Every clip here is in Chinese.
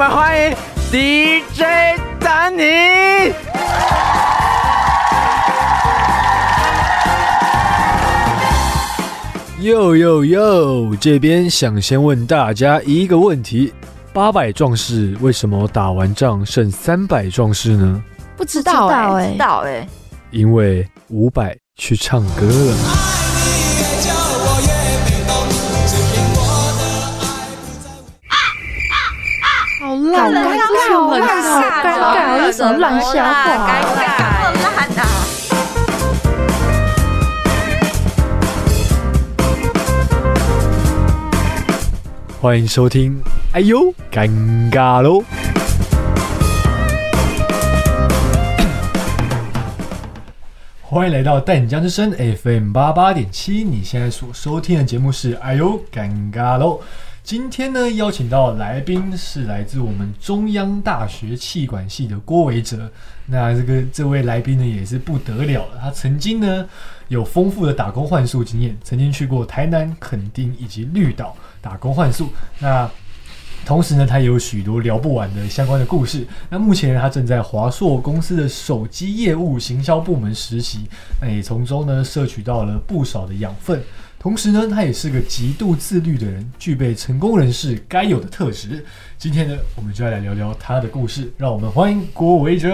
们欢迎 DJ 丹尼。哟哟哟！这边想先问大家一个问题：八百壮士为什么打完仗剩三百壮士呢？不知道哎，知道哎，因为五百去唱歌了。好烂啊！这是冷笑，尴尬，这是什么烂笑话？尴尬，烂啊！欢迎收听。哎呦，尴尬喽！欢迎来到带你江之声 FM 八八点七，你现在所收听的节目是《哎呦，尴尬喽》。今天呢，邀请到来宾是来自我们中央大学气管系的郭维哲。那这个这位来宾呢，也是不得了了。他曾经呢有丰富的打工换宿经验，曾经去过台南、垦丁以及绿岛打工换宿。那同时呢，他也有许多聊不完的相关的故事。那目前他正在华硕公司的手机业务行销部门实习，那也从中呢摄取到了不少的养分。同时呢，他也是个极度自律的人，具备成功人士该有的特质。今天呢，我们就要来聊聊他的故事。让我们欢迎郭维哲。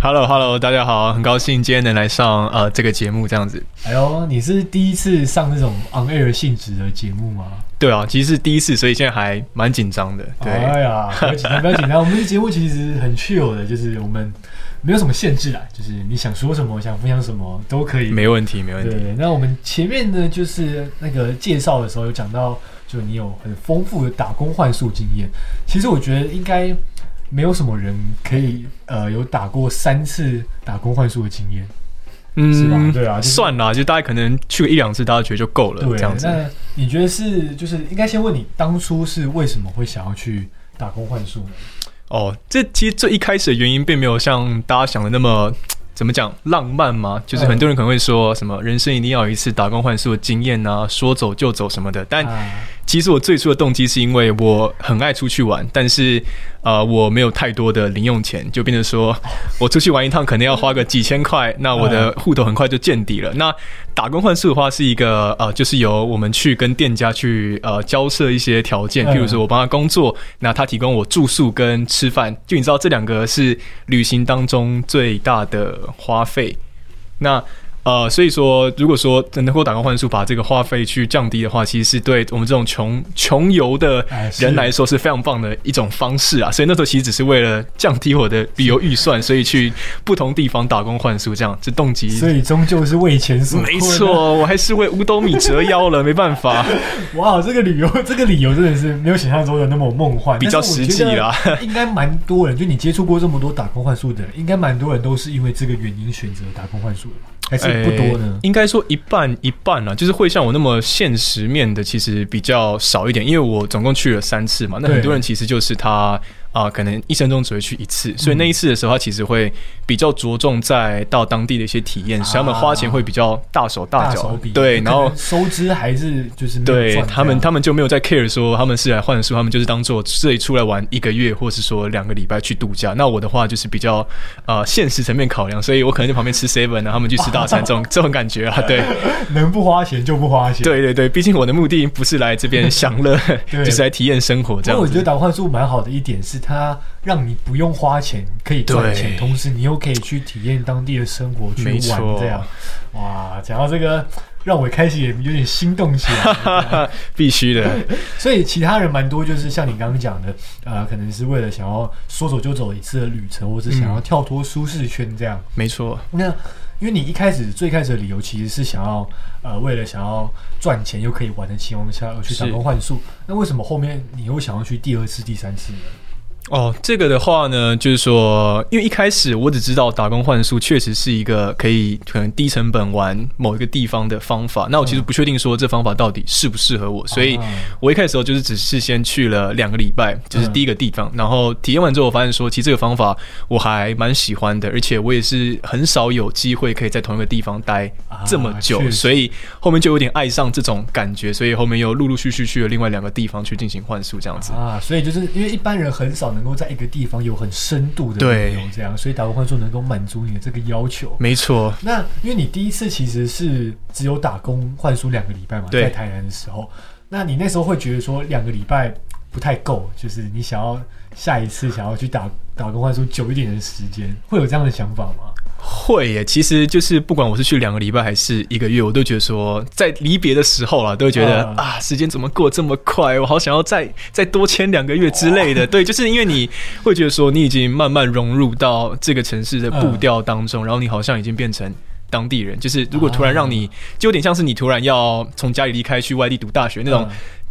Hello Hello，大家好，很高兴今天能来上呃这个节目这样子。哎呦，你是第一次上这种 on air 性质的节目吗？对啊，其实是第一次，所以现在还蛮紧张的。对，哎呀，不要紧张，不要紧张。我们的节目其实很 chill 的，就是我们没有什么限制啦，就是你想说什么、想分享什么都可以。没问题，没问题。对，那我们前面呢，就是那个介绍的时候有讲到，就你有很丰富的打工换宿经验。其实我觉得应该没有什么人可以呃有打过三次打工换宿的经验。嗯是吧嗯，对啊就是算啦，就大概可能去个一两次，大家觉得就够了，对，这样子。那你觉得是就是应该先问你当初是为什么会想要去打工换宿呢？哦，这其实最一开始的原因并没有像大家想的那么。怎么讲浪漫嘛？就是很多人可能会说什么人生一定要有一次打工换宿的经验啊，说走就走什么的。但其实我最初的动机是因为我很爱出去玩，但是呃我没有太多的零用钱，就变成说我出去玩一趟可能要花个几千块，那我的户头很快就见底了。那打工换宿的话是一个呃，就是由我们去跟店家去呃交涉一些条件，嗯譬如说我帮他工作，那他提供我住宿跟吃饭，就你知道这两个是旅行当中最大的花费。那呃，所以说，如果说能够打工换宿，把这个花费去降低的话，其实是对我们这种穷穷游的人来说是非常棒的一种方式啊。所以那时候其实只是为了降低我的旅游预算，所以去不同地方打工换宿，这样这动机。所以终究是为钱所没错，我还是为五斗米折腰了，没办法。哇，这个旅游这个理由真的是没有想象中的那么梦幻，比较实际啦应该蛮多人，就你接触过这么多打工换宿的人，应该蛮多人都是因为这个原因选择打工换宿的吧？还是不多呢呃？应该说一半一半啊，就是会像我那么现实面的，其实比较少一点，因为我总共去了三次嘛。那很多人其实就是他啊、可能一生中只会去一次，所以那一次的时候，他其实会比较着重在到当地的一些体验，所以他们花钱会比较大手大脚。对，然后收支还是就是对他们，他们就没有在 care 说他们是来换宿，他们就是当做这里出来玩一个月，或是说两个礼拜去度假。那我的话就是比较呃现实层面考量，所以我可能在旁边吃 seven 啊，他们去吃大餐这种 这种感觉啊，对。能不花钱就不花钱。对对对，毕竟我的目的不是来这边享乐，就是来体验生活这样我觉得打工换宿蛮好的一点是，它让你不用花钱可以赚钱，同时你又可以去体验当地的生活，去玩这样。哇，讲到这个，让我开始也有点心动起来。必须的，所以其他人蛮多，就是像你刚刚讲的，呃，可能是为了想要说走就走一次的旅程，或者想要跳脱舒适圈这样。没错。那因为你一开始最开始的理由其实是想要呃，为了想要赚钱又可以玩的情况下而去打工换宿，那为什么后面你又想要去第二次、第三次呢？哦，这个的话呢，就是说，因为一开始我只知道打工换宿确实是一个可以可能低成本玩某一个地方的方法。那我其实不确定说这方法到底适不适合我，所以我一开始时候就是只是先去了两个礼拜，就是第一个地方，然后体验完之后，我发现说其实这个方法我还蛮喜欢的，而且我也是很少有机会可以在同一个地方待这么久，所以后面就有点爱上这种感觉，所以后面又陆陆续续去了另外两个地方去进行换宿这样子啊。所以就是因为一般人很少。能够在一个地方有很深度的内容，这样，所以打工换宿能够满足你的这个要求。没错。那因为你第一次其实是只有打工换宿两个礼拜嘛，在台南的时候，那你那时候会觉得说两个礼拜不太够，就是你想要下一次想要去打打工换宿久一点的时间，会有这样的想法吗？会耶，其实就是不管我是去两个礼拜还是一个月，我都觉得说，在离别的时候啊，都会觉得啊，时间怎么过这么快？我好想要再再多签两个月之类的。对，就是因为你会觉得说，你已经慢慢融入到这个城市的步调当中，然后你好像已经变成当地人。就是如果突然让你，就有点像是你突然要从家里离开去外地读大学那种。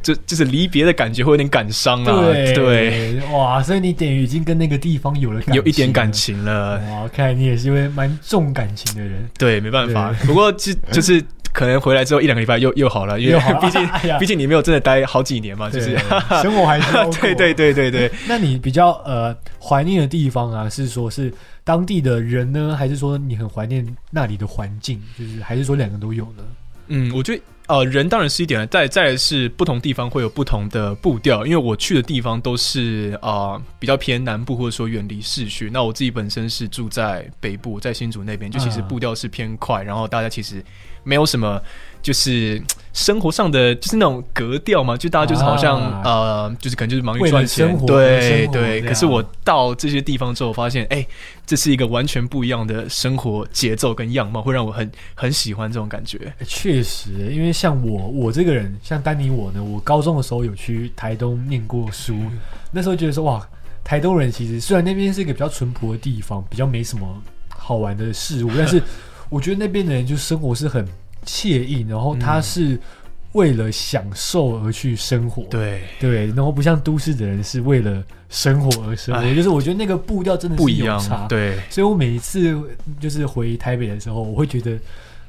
就就是离别的感觉会有点感伤啊，对，哇，所以你等于已经跟那个地方有了有一点感情了，哇，看来你也是一位蛮重感情的人，对，没办法，不过就就是可能回来之后一两个礼拜又又好了，因为毕竟 毕竟你没有真的待好几年嘛，就是。生活还是 对对对对对。那你比较呃怀念的地方啊，是说是当地的人呢，还是说你很怀念那里的环境？就是还是说两个都有呢？嗯，我觉得。呃，人当然是一点，再再是不同地方会有不同的步调，因为我去的地方都是啊比较偏南部或者说远离市区。那我自己本身是住在北部，在新竹那边，就其实步调是偏快，然后大家其实没有什么。就是生活上的，就是那种格调嘛，就大家就是好像呃，就是可能就是忙于赚钱，对对。可是我到这些地方之后，发现哎，这是一个完全不一样的生活节奏跟样貌，会让我很很喜欢这种感觉。确实，因为像我我这个人，像丹尼我呢，我高中的时候有去台东念过书，那时候觉得说哇，台东人其实虽然那边是一个比较淳朴的地方，比较没什么好玩的事物，但是我觉得那边的人就生活是很。惬意，然后他是为了享受而去生活，对对，然后不像都市的人是为了生活而生活，就是我觉得那个步调真的是不一样，对，所以我每一次就是回台北的时候，我会觉得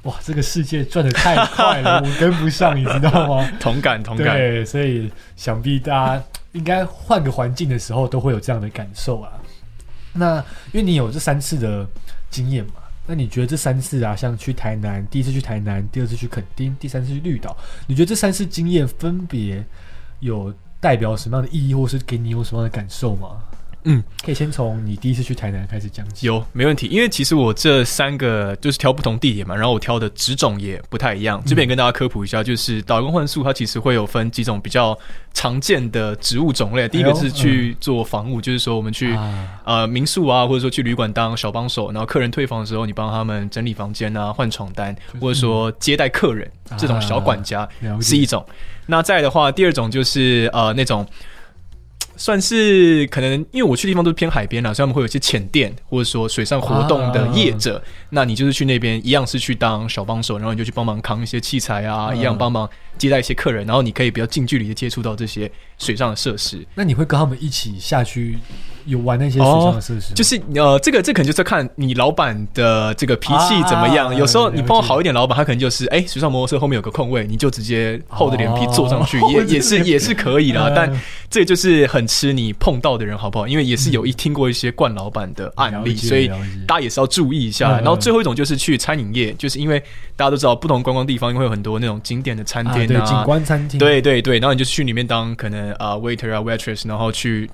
哇，这个世界转的太快了，我跟不上，你知道吗？同感同感，对，所以想必大家应该换个环境的时候都会有这样的感受啊。那因为你有这三次的经验嘛。那你觉得这三次啊，像去台南，第一次去台南，第二次去垦丁，第三次去绿岛，你觉得这三次经验分别有代表什么样的意义，或是给你有什么样的感受吗？嗯，可以先从你第一次去台南开始讲起。有，没问题。因为其实我这三个就是挑不同地点嘛，然后我挑的植种也不太一样。这边跟大家科普一下，就是导工换宿，它其实会有分几种比较常见的植物种类。第一个是去做房务，就是说我们去呃民宿啊，或者说去旅馆当小帮手，然后客人退房的时候，你帮他们整理房间啊、换床单，或者说接待客人这种小管家是一种。那再的话，第二种就是呃那种。算是可能，因为我去的地方都是偏海边啦，所以他们会有一些浅店，或者说水上活动的业者。那你就是去那边，一样是去当小帮手，然后你就去帮忙扛一些器材啊，一样帮忙接待一些客人，然后你可以比较近距离的接触到这些水上的设施。那你会跟他们一起下去？有玩那些水上的设施，就是呃，这个这可能就是看你老板的这个脾气怎么样。有时候你碰到好一点老板，他可能就是哎，水上摩托车后面有个空位，你就直接厚着脸皮坐上去，也也是也是可以的。但这就是很吃你碰到的人好不好？因为也是有一听过一些惯老板的案例，所以大家也是要注意一下。然后最后一种就是去餐饮业，就是因为大家都知道不同观光地方会有很多那种景点的餐厅啊，景观餐厅，对对对，然后你就去里面当可能啊 waiter 啊 waitress，然后去。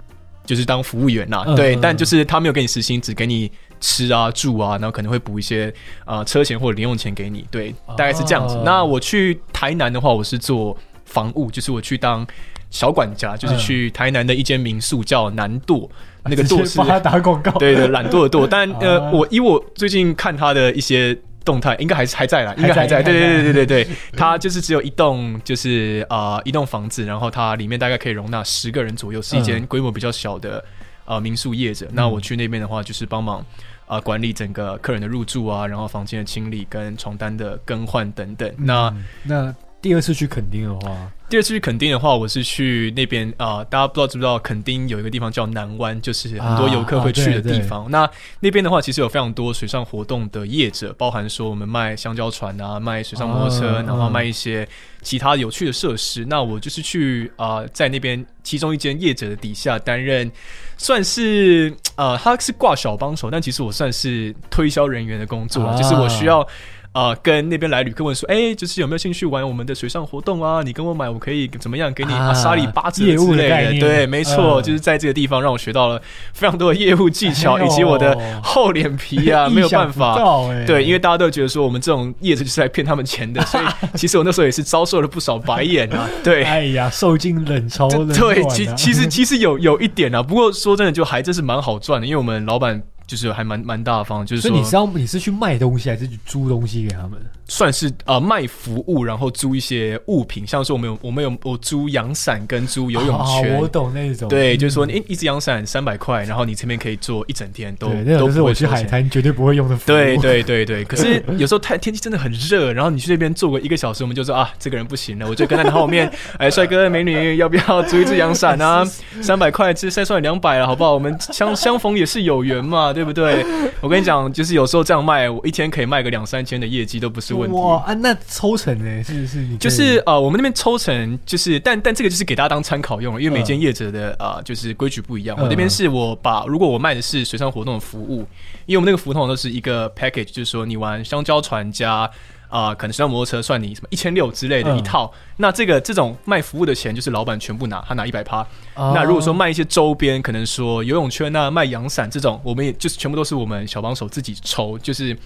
就是当服务员呐，对，但就是他没有给你时薪，只给你吃啊住啊，然后可能会补一些啊车钱或者零用钱给你，对，大概是这样子。那我去台南的话，我是做房务，就是我去当小管家，就是去台南的一间民宿叫南舵，那个舵是他打广告，对对，懒惰的惰。但呃，我以我最近看他的一些。动态应该还是还在啦，应该还在。对对对对对对，它就是只有一栋，就是啊一栋房子，然后它里面大概可以容纳十个人左右，是一间规模比较小的呃民宿业者。那我去那边的话，就是帮忙啊管理整个客人的入住啊，然后房间的清理跟床单的更换等等。那那第二次去垦丁的话，第二次去垦丁的话，我是去那边啊、大家不知道知不知道，垦丁有一个地方叫南湾，就是很多游客会去的地方。那那边的话，其实有非常多水上活动的业者，包含说我们卖香蕉船啊，卖水上摩托车，啊然后卖一些其他有趣的设施。那我就是去啊、在那边其中一间业者的底下担任，算是呃，他是挂小帮手，但其实我算是推销人员的工作啊，啊就是我需要。呃，跟那边来旅客问说，哎、就是有没有兴趣玩我们的水上活动啊？你跟我买，我可以怎么样给你啊阿沙里八折业务之类的。的对，没错，嗯就是在这个地方让我学到了非常多的业务技巧，哎以及我的厚脸皮啊，没有办法。欸对，因为大家都觉得说我们这种业者就是来骗他们钱的，所以其实我那时候也是遭受了不少白眼啊。对，哎呀，受尽冷嘲冷对，其其实其实有有一点啊，不过说真的，就还真是蛮好赚的，因为我们老板就是还蛮蛮大方，就是说所以你是要你是去卖东西还是去租东西给他们？算是呃卖服务，然后租一些物品，像是我们有我们有我租阳伞跟租游泳啊圈。我懂那种。对，嗯就是说，一一只阳伞三百块，然后你这边可以做一整天，都对，那种都是我去海。滩绝对不会用的服务。对对对对，可是有时候太天气真的很热，然后你去那边坐个一个小时，我们就说啊，这个人不行了，我就跟在他后面，哎，帅哥美女，要不要租一只阳伞啊？三百块，这再算两百了，好不好？我们相 相逢也是有缘嘛，对不对？我跟你讲，就是有时候这样卖，我一天可以卖个两三千的业绩都不是问题。哇啊，那抽成呢？是是，你就是呃，我们那边抽成就是，但但这个就是给大家当参考用了，因为每嗯间业者的啊、呃就是规矩不一样。嗯我这边是我把如果我卖的是水上活动的服务，因为我们那个服务通常都是一个 package，就是说你玩香蕉船加。啊、可能水上摩托车算你什么一千六之类的嗯一套，那这个这种卖服务的钱就是老板全部拿，他拿一百趴。啊那如果说卖一些周边，可能说游泳圈啊、卖阳伞这种，我们也就是全部都是我们小帮手自己抽，就是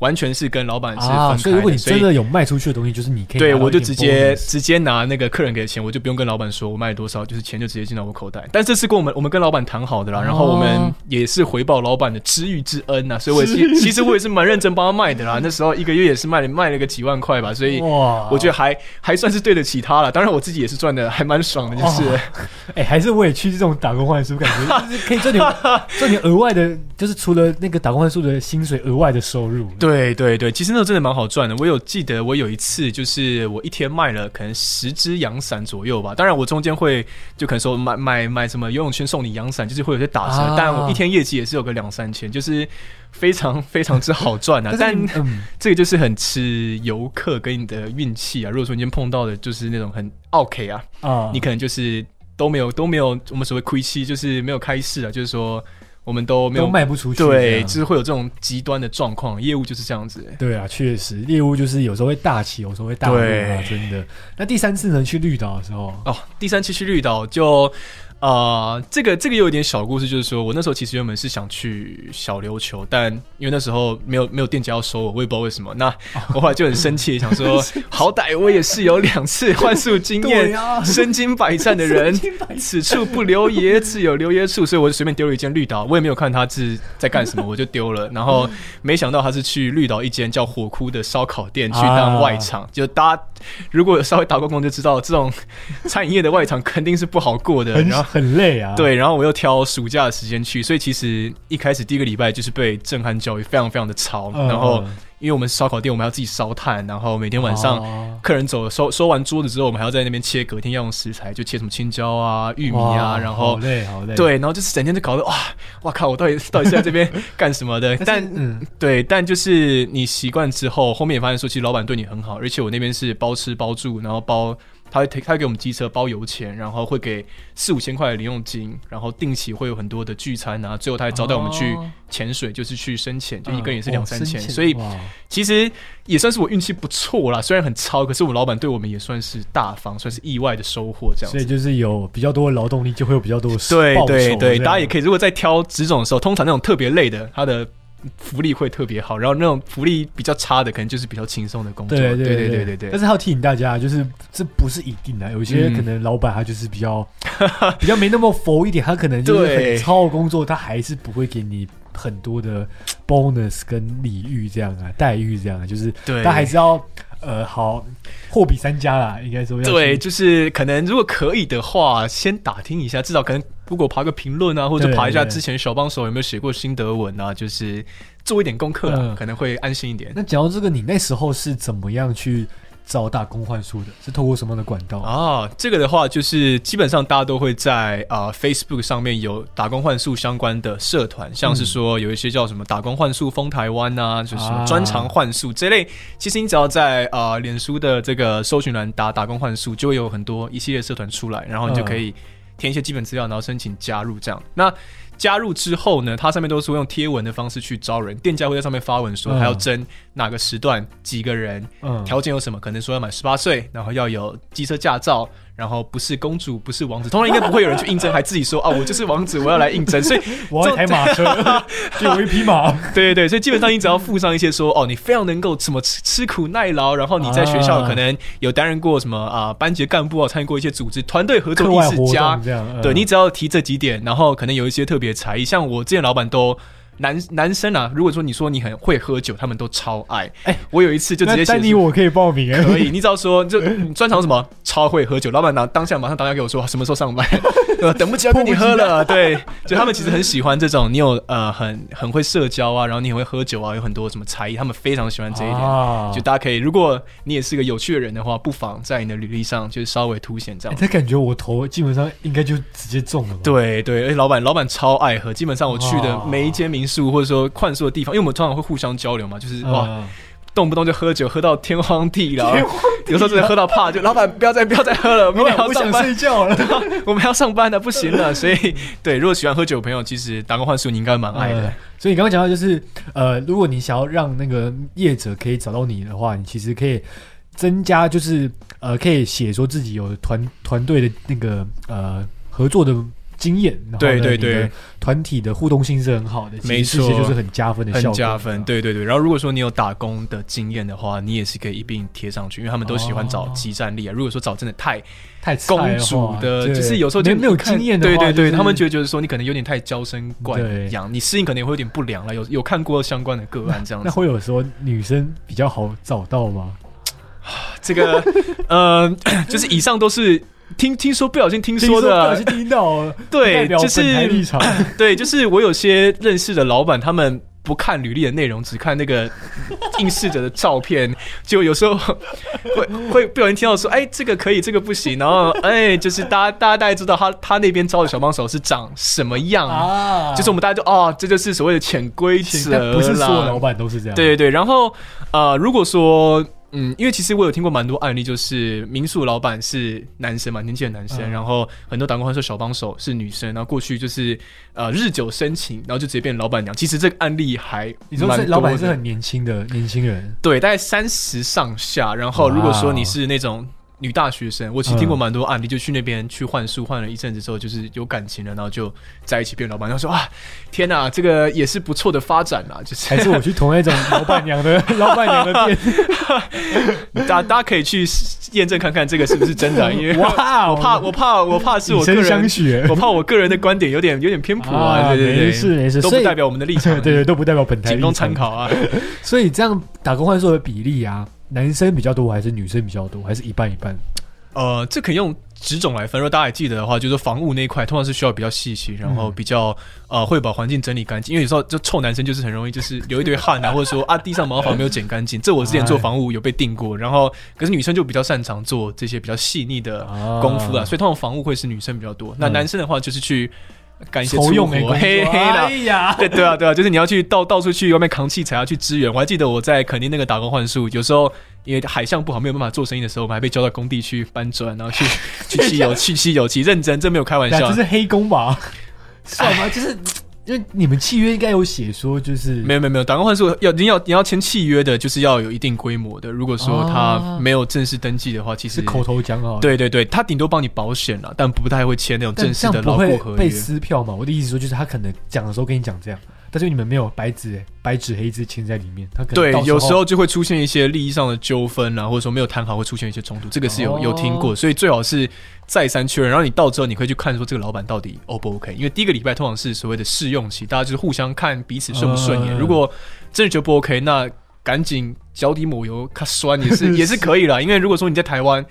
完全是跟老板是分开的。啊，所以如果你真的有卖出去的东西，就是你可以对，我就直接直接拿那个客人给的钱，我就不用跟老板说我卖多少，就是钱就直接进到我口袋。但这次跟我们我们跟老板谈好的啦，然后我们也是回报老板的知遇之恩呐、所以我也是其实我也是蛮认真帮他卖的啦。那时候一个月也是卖了卖了个几万块吧，所以哇我觉得还还算是对得起他了。当然我自己也是赚的还蛮爽的，就是。哦 哎、还是我也去这种打工换书，感觉就是可以赚点 赚点额外的，就是除了那个打工换书的薪水，额外的收入。对对对对，其实那个真的蛮好赚的。我有记得，我有一次就是我一天卖了可能十支阳伞左右吧。当然，我中间会就可能说买买买什么游泳圈送你阳伞，就是会有些打折。啊但我一天业绩也是有个两三千，就是非常非常之好赚啊。但这个就是很吃游客跟你的运气啊。如果说你今天碰到的就是那种很 OK 啊，啊，你可能就是都没有都没有我们所谓亏期，就是没有开市啊，就是说我们都没有都卖不出去对，就是会有这种极端的状况，业务就是这样子、欸。对啊，确实业务就是有时候会大起，有时候会大落啊，真的。那第三次呢，去绿岛的时候，哦，第三次去绿岛就。呃，这个这个有一点小故事，就是说我那时候其实原本是想去小琉球，但因为那时候没有没有店家要收我，我也不知道为什么。那 我后来就很生气，想说 好歹我也是有两次换宿经验，啊身经百战的人此处不留爷，自有留爷处，所以我就随便丢了一间绿岛，我也没有看他是在干什么，我就丢了。然后没想到他是去绿岛一间叫火窟的烧烤店去当外场，就大家如果有稍微打过工就知道，这种餐饮业的外场肯定是不好过的。然后很累啊。，对，然后我又挑暑假的时间去，所以其实一开始第一个礼拜就是被震撼教育，非常非常的潮。嗯然后因为我们烧烤店，我们要自己烧炭，然后每天晚上哦客人走了收收完桌子之后，我们还要在那边切隔天要用食材，就切什么青椒啊、玉米啊，然后好累好累。对，然后就是整天就搞得哇，哇靠，我到底到底是在这边干什么的？但但嗯，对，但就是你习惯之后，后面也发现说，其实老板对你很好，而且我那边是包吃包住，然后包他会他会给我们机车包油钱，然后会给四五千块的零用金，然后定期会有很多的聚餐啊，最后他还招待我们去哦。潜水，就是去深潜，就一个人也是哦两三千，所以其实也算是我运气不错啦，虽然很超，可是我们老板对我们也算是大方，算是意外的收获这样子。所以就是有比较多的劳动力，就会有比较多的对对对，大家也可以，如果在挑职种的时候，通常那种特别累的，他的福利会特别好，然后那种福利比较差的，可能就是比较轻松的工作。对对对对对。对但是还要提醒大家，就是这不是一定的，有些嗯。可能老板他就是比较 比较没那么佛一点，他可能就是超的工作，他还是不会给你很多的 bonus 跟礼遇这样啊，待遇这样啊，就是对。他还是要呃好货比三家啦，应该说要对，就是可能如果可以的话，先打听一下，至少可能如果爬个评论啊，或者爬一下之前小帮手有没有写过心得文啊，就是做一点功课啊，嗯可能会安心一点。那讲到这个，你那时候是怎么样去找打工换宿的？是透过什么样的管道？啊，这个的话就是基本上大家都会在啊、Facebook 上面有打工换宿相关的社团，像是说有一些叫什么打工换宿封台湾啊，就是专长换宿这类。其实你只要在啊、脸书的这个搜寻栏打打工换宿，就会有很多一系列社团出来，然后你就可以填一些基本资料，然后申请加入这样。那加入之后呢，它上面都是会用贴文的方式去招人，店家会在上面发文说嗯还要征哪个时段几个人，嗯，条件有什么？可能说要满十八岁，然后要有机车驾照，然后不是公主，不是王子。通常应该不会有人去应征，还自己说啊，我就是王子，我要来应征。所以，我要一台马车，给我一匹马。对对对，所以基本上你只要附上一些说哦，你非常能够什么吃吃苦耐劳，然后你在学校啊可能有担任过什么啊、班级干部啊，参与过一些组织团队合作意识家样，嗯对你只要提这几点，然后可能有一些特别才艺，像我之前老板都。男男生啊，如果说你说你很会喝酒，他们都超爱。哎、我有一次就直接那写说丹尼我可以报名哎，可以，你只要说就专长什么，超会喝酒，老板拿当下马上打电话给我说什么时候上班，呃，等不及要跟你喝了。对，就他们其实很喜欢这种，你有呃很很会社交啊，然后你很会喝酒啊，有很多什么才艺，他们非常喜欢这一点。啊就大家可以，如果你也是个有趣的人的话，不妨在你的履历上就是稍微凸显这样。哎他感觉我头基本上应该就直接中了吧？对对，而且老板老板超爱喝，基本上我去的每一间民宿或者说换宿的地方，因为我们通常会互相交流嘛，就是哇，嗯，动不动就喝酒，喝到天荒地老，有时候真的喝到怕，就老板不要再不要再喝了，明天还我想要上班，睡觉了。我们要上班的，不行了。所以，对，如果喜欢喝酒的朋友，其实打工换宿你应该蛮爱的呃。所以你刚刚讲到就是，呃，如果你想要让那个业者可以找到你的话，你其实可以增加，就是呃，可以写说自己有团团队的那个呃合作的经验，对对对团体的互动性是很好的，没错这些就是很加分的效果，很加分，对对对。然后如果说你有打工的经验的话，你也是可以一并贴上去，因为他们都喜欢找哦集战力啊。如果说找真的太太菜公主的，就是有时候就没没有经验的话，对对对，就是他们觉得就是说你可能有点太娇生惯养，你适应可能也会有点不良了。有有看过相关的个案这样那子，会有说女生比较好找到吗？这个呃，就是以上都是。听听说不小心听听说的。啊不小心听到了，对就是 对，就是我有些认识的老板，他们不看履历的内容，只看那个应试者的照片，就有时候会会不小心听到说，哎，这个可以，这个不行，然后哎，就是大家大家大概知道他他那边招的小帮手是长什么样，啊。就是我们大家就哦，这就是所谓的潜规则但不是所有老啦。板都是这样，对对对，然后呃，如果说嗯，因为其实我有听过蛮多案例，就是民宿老板是男生嘛，年轻的男生，嗯然后很多打工换宿小帮手是女生，然后过去就是呃日久生情，然后就直接变老板娘。其实这个案例还你说蛮老板的是很年轻的年轻人，对，大概三十上下。然后如果说你是那种女大学生，我其实听过蛮多案例，就去那边去换宿，换了一阵子之后，就是有感情了，然后就在一起变老板。然后说啊，天哪，这个也是不错的发展啊，就是还是我去同一种老板娘的 老板娘的店？大大家可以去验证看看这个是不是真的啊，因为 哇哦我怕我怕我怕是我个人 我怕我个人的观点有点有点偏颇啊，对对对，没事没事，都不代表我们的立场，对对，都不代表本台仅供参。考啊。所以这样打工换宿的比例啊，男生比较多还是女生比较多，还是一半一半？呃，这可以用几种来分。如果大家还记得的话，就是说房屋那一块通常是需要比较细心，然后比较呃会把环境整理干净。因为有时候就臭男生就是很容易就是流一堆汗啊，或者说啊地上毛发没有剪干净。这我之前做房屋有被定过，然后可是女生就比较擅长做这些比较细腻的功夫啊，所以通常房屋会是女生比较多。那嗯男生的话就是去干一些粗活，抽用哎，嘿嘿啦哎。呀，对对啊，对啊，就是你要去到到处去外面扛器材啊，去支援。我还记得我在垦丁那个打工换宿，有时候因为海象不好，没有办法做生意的时候，我们还被叫到工地去搬砖，然后去 去吸油、去吸油漆，认真，这没有开玩笑 这。是黑工吧？算 吗？就是因为你们契约应该有写说，就是没有没有没有，打工换宿要你要你要签契约的，就是要有一定规模的。如果说他没有正式登记的话，其实是口头讲啊。对对对，他顶多帮你保险了，但不太会签那种正式的这样不会牢固合约被。撕票嘛？我的意思说，就是他可能讲的时候跟你讲这样，但是你们没有白纸白纸黑字签在里面，他可能对，有时候就会出现一些利益上的纠纷啊，或者说没有谈好会出现一些冲突，这个是有、哦有听过，所以最好是再三确认。然后你到之后，你可以去看说这个老板到底 O 不 OK，因为第一个礼拜通常是所谓的试用期，大家就是互相看彼此顺不顺眼。嗯如果真的觉得不 OK，那赶紧脚底抹油，它酸也是 也是可以啦。因为如果说你在台湾。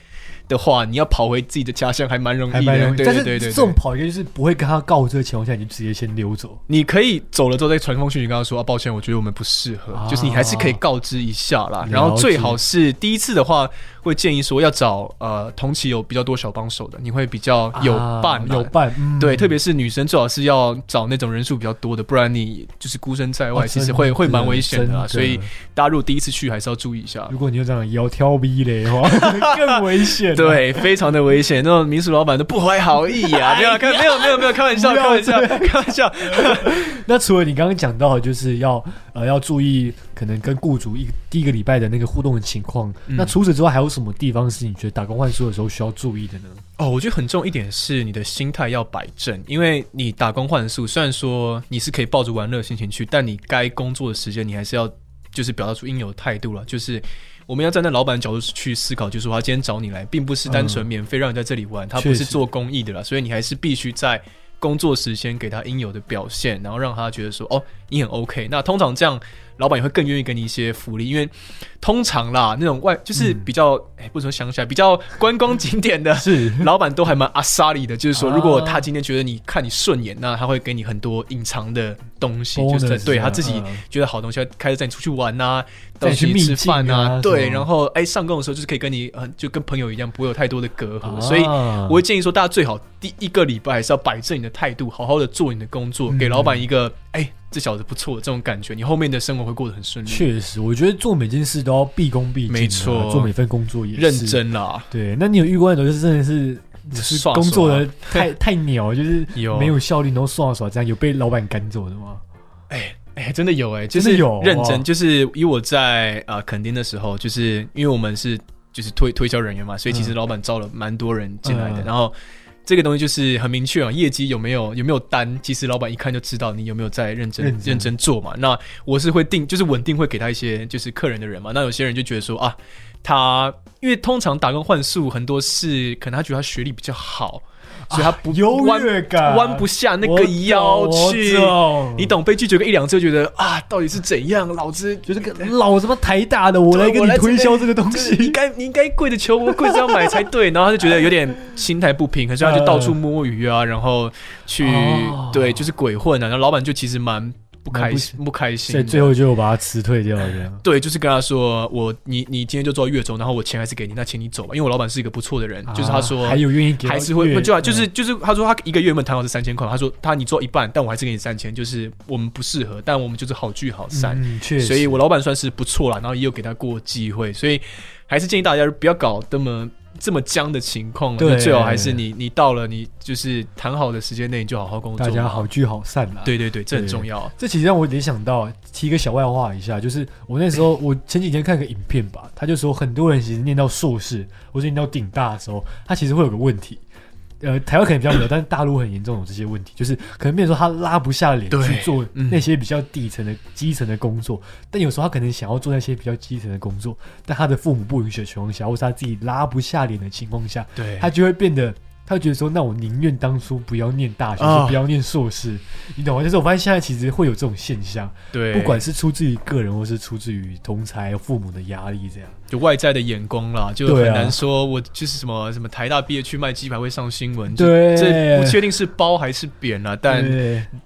的话，你要跑回自己的家乡还蛮容易的。但是对对对，这种跑应该就是不会跟他告知的情况下，你就直接先溜走。你可以走了之后再传封讯息跟他说啊，抱歉，我觉得我们不适合，啊就是你还是可以告知一下啦。然后最好是第一次的话，会建议说要找呃同期有比较多小帮手的，你会比较有伴、啊有。伴，嗯对，特别是女生最好是要找那种人数比较多的，不然你就是孤身在外，哦其实会会蛮危险的所以大家如果第一次去，还是要注意一下。如果你就这样窈窕逼嘞的话，更危险。，对，非常的危险，那种民宿老板都不怀好意啊！没有开，没有没有没有开玩笑，开玩笑，开玩笑。那除了你刚刚讲到的，就是要呃要注意可能跟雇主一第一个礼拜的那个互动的情况，嗯那除此之外还有什么地方是你觉得打工换宿的时候需要注意的呢？哦，我觉得很重要一点是你的心态要摆正，因为你打工换宿，虽然说你是可以抱着玩乐的心情去，但你该工作的时间，你还是要就是表达出应有的态度了。就是我们要站在老板的角度去思考，就是说他今天找你来，并不是单纯免费让你在这里玩，他不是做公益的啦，所以你还是必须在工作时间给他应有的表现，然后让他觉得说哦你很 OK。那通常这样，老板也会更愿意给你一些福利，因为通常啦那种外就是比较哎、不是说乡下比较观光景点的 是。老板都还蛮阿萨里的，就是说，啊如果他今天觉得你看你顺眼，那他会给你很多隐藏的东西，就是对啊他自己嗯觉得好东西，开始带你出去玩呐、带你去吃饭啊对，然后哎上工的时候就是可以跟你呃就跟朋友一样，不会有太多的隔阂，啊。所以我会建议说，大家最好第一个礼拜还是要摆正你的态度，好好的做你的工作，嗯给老板一个哎这小子不错这种感觉，你后面的生活会过得很顺利，确实，我觉得做每件事都要毕恭毕敬啊，没错做每份工作也是认。真啦。对，那你有遇过那种就是真的是就是工作的耍太 太鸟，就是有没有效率，然后耍耍这样，有被老板赶走的吗？哎哎，真的有哎、就是有哇认真，就是以我在啊垦丁的时候，就是因为我们是就是推推销人员嘛，所以其实嗯老板招了蛮多人进来的，嗯然后。这个东西就是很明确啊，业绩有没有有没有单，其实老板一看就知道你有没有在认真认真做嘛。那我是会定，就是稳定会给他一些就是客人的人嘛。那有些人就觉得说啊，他因为通常打工换宿很多是可能他觉得他学历比较好，所以他不弯弯不下那个腰去。你懂被拒绝个一两次，就觉得啊，到底是怎样？老子就是个老什么台大的，我来给你推销这个东就是你。该你应该跪着求我，跪着要买才对。然后他就觉得有点心态不平可是他就到处摸鱼啊，然后去、哦对，就是鬼混啊。然后老板就其实蛮不开心，不开心。所以最后就把他辞退掉，这样。对，就是跟他说，我你你今天就做月中，然后我钱还是给你，那请你走吧，因为我老板是一个不错的人，就是他说啊还有愿意给还是会就啊就是嗯就是他说他一个月原本谈好是三千块，他说他你做一半，但我还是给你三千，就是我们不适合，但我们就是好聚好散。嗯，确实。所以我老板算是不错了，然后也有给他过机会，所以还是建议大家不要搞这么这么僵的情况了，对最好还是你你到了你就是谈好的时间内你就好好工作，大家好，聚好散啦。对对对，这很重要。这其实让我联想到，提一个小外话一下，就是我那时候，我前几天看个影片吧，他就说很多人其实念到硕士或者念到顶大的时候，他其实会有个问题。呃，台湾可能比较没有，但是大陆很严重有这些问题，就是可能变成说他拉不下脸去做嗯那些比较底层的、基层的工作，但有时候他可能想要做那些比较基层的工作，但他的父母不允许的情况下，或是他自己拉不下脸的情况下，对，他就会变得，他会觉得说，那我宁愿当初不要念大学，不要念硕士，你懂吗？就是我发现现在其实会有这种现象，对，不管是出自于个人，或是出自于同才、父母的压力，这样。就外在的眼光啦，就很难说我就是什么什么台大毕业去卖鸡排会上新闻，就对。这不确定是褒还是贬啦，但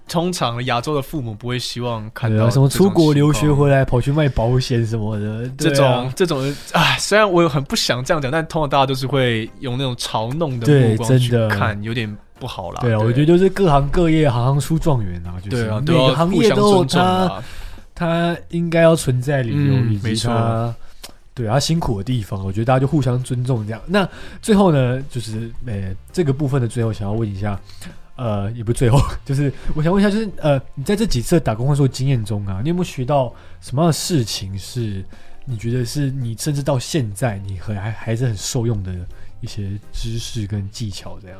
通常亚洲的父母不会希望看到什么出国留学回来跑去卖保险什么的，这种、这种啊，虽然我很不想这样讲，但通常大家都是会用那种嘲弄的对目光去看，有点不好啦。对啊，我觉得就是各行各业行行出状元啊，就是每个行业都有尊重它啊。它应该要存在理由，以及嗯没错。它对他辛苦的地方，我觉得大家就互相尊重这样。那最后呢，就是呃这个部分的最后，想要问一下，呃，也不最后，就是我想问一下，就是呃，你在这几次打工换宿经验中啊，你有没有学到什么样的事情是你觉得是你甚至到现在你很还还是很受用的一些知识跟技巧这样？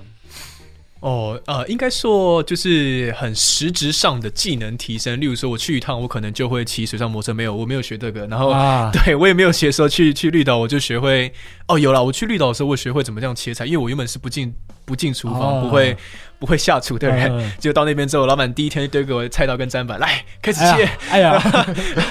哦，呃，应该说就是很实质上的技能提升。例如说，我去一趟，我可能就会骑水上摩托车，没有，我没有学这个。然后，啊，对我也没有学说去去绿岛，我就学会。哦，有了，我去绿岛的时候，我学会怎么这样切菜，因为我原本是不进不进厨哦房、不会不会下厨的人。嗯结果到那边之后，老板第一天就丢给我菜刀跟砧板，来开始切。哎呀，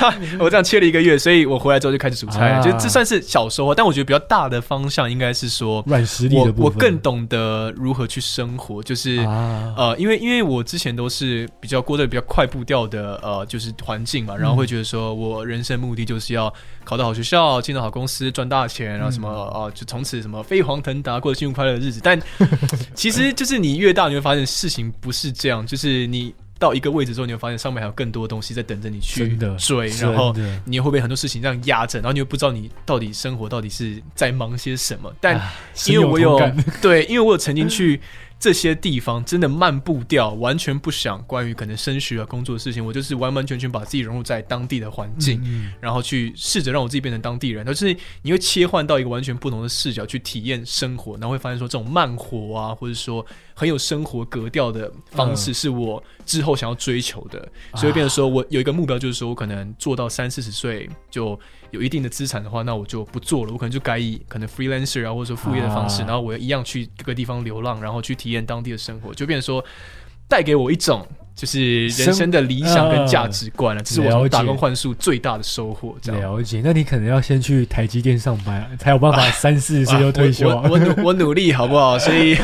哎呀，我这样切了一个月，所以我回来之后就开始煮菜，啊就这算是小收获。但我觉得比较大的方向应该是说，软实力我的部分，我更懂得如何去生活，就是。啊，呃，因为因为我之前都是比较过得比较快步调的呃，就是环境嘛，然后会觉得说我人生目的就是要考到好学校，进到好公司，赚大钱，然后什么哦、呃就从此什么飞黄腾达，过着幸福快乐的日子。但 其实就是你越大，你会发现事情不是这样，就是你到一个位置之后，你会发现上面还有更多的东西在等着你去追，然后你也会被很多事情这样压着，然后你又不知道你到底生活到底是在忙些什么。但啊因为我有对，因为我有曾经去 这些地方，真的漫步掉，完全不想关于可能升学啊、工作的事情，我就是完完全全把自己融入在当地的环境。嗯然后去试着让我自己变成当地人，就是你会切换到一个完全不同的视角去体验生活，然后会发现说这种慢活啊，或者说很有生活格调的方式，是我之后想要追求的。所以变得说我有一个目标，就是说我可能做到三四十岁就有一定的资产的话，那我就不做了，我可能就改以可能 freelancer 啊，或者说副业的方式，啊然后我一样去各个地方流浪，然后去体验当地的生活，就变成说带给我一种。就是人生的理想跟价值观了、这是我了解从打工换宿最大的收获。这样，了解，那你可能要先去台积电上班，才有办法三四十岁就退休啊我努我努力好不好？所以